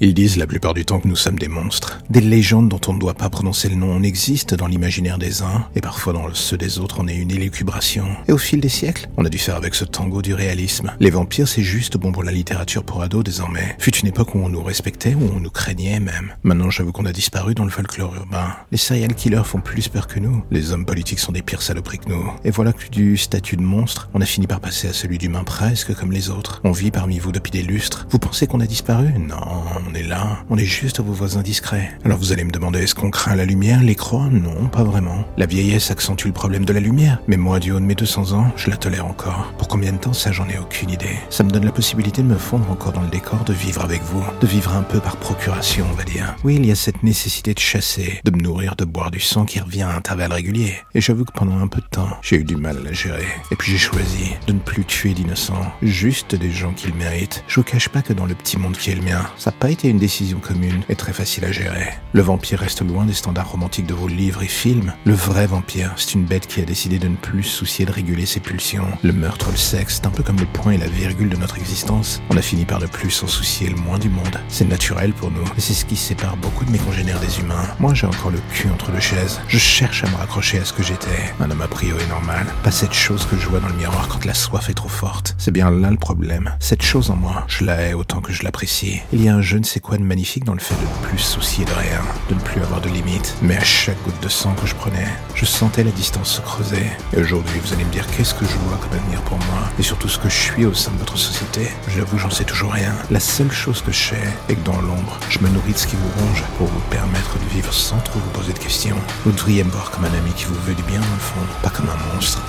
Ils disent la plupart du temps que nous sommes des monstres, des légendes dont on ne doit pas prononcer le nom. On existe dans l'imaginaire des uns, et parfois dans ceux des autres on est une élucubration. Et au fil des siècles, on a dû faire avec ce tango du réalisme. Les vampires c'est juste bon pour la littérature pour ados désormais. Fut une époque où on nous respectait, où on nous craignait même. Maintenant j'avoue qu'on a disparu dans le folklore urbain. Les serial killers font plus peur que nous. Les hommes politiques sont des pires saloperies que nous. Et voilà que du statut de monstre, on a fini par passer à celui d'humain presque comme les autres. On vit parmi vous depuis des lustres. Vous pensez qu'on a disparu? Non, on est là, on est juste vos voisins discrets. Alors vous allez me demander, est-ce qu'on craint la lumière, les croix? Non, pas vraiment. La vieillesse accentue le problème de la lumière, mais moi, du haut de mes 200 ans, je la tolère encore. Pour combien de temps, ça, j'en ai aucune idée. Ça me donne la possibilité de me fondre encore dans le décor, de vivre avec vous, de vivre un peu par procuration, on va dire. Oui, il y a cette nécessité de chasser, de me nourrir, de boire du sang qui revient à intervalles réguliers. Et j'avoue que pendant un peu de temps, j'ai eu du mal à la gérer. Et puis j'ai choisi de ne plus tuer d'innocents, juste des gens qui le méritent. Je vous cache pas que dans le petit monde qui est le mien, ça n'a pas été une décision commune et très facile à gérer. Le vampire reste loin des standards romantiques de vos livres et films. Le vrai vampire, c'est une bête qui a décidé de ne plus se soucier de réguler ses pulsions. Le meurtre, le sexe, c'est un peu comme le point et la virgule de notre existence. On a fini par ne plus s'en soucier le moins du monde. C'est naturel pour nous, et c'est ce qui sépare beaucoup de mes congénères des humains. Moi, j'ai encore le cul entre deux chaises. Je cherche à me raccrocher à ce que j'étais. Un homme a priori normal. Pas cette chose que je vois dans le miroir quand la soif est trop forte. C'est bien là le problème. Cette chose en moi, je la hais autant que je l'apprécie. Il y a un je ne sais quoi de magnifique dans le fait de ne plus soucier de rien, de ne plus avoir de limites? Mais à chaque goutte de sang que je prenais, je sentais la distance se creuser. Et aujourd'hui, vous allez me dire qu'est-ce que je vois comme avenir pour moi? Et surtout ce que je suis au sein de votre société? J'avoue, j'en sais toujours rien. La seule chose que je sais est que dans l'ombre, je me nourris de ce qui vous ronge pour vous permettre de vivre sans trop vous poser de questions. Vous devriez me voir comme un ami qui vous veut du bien, le fond, pas comme un monstre.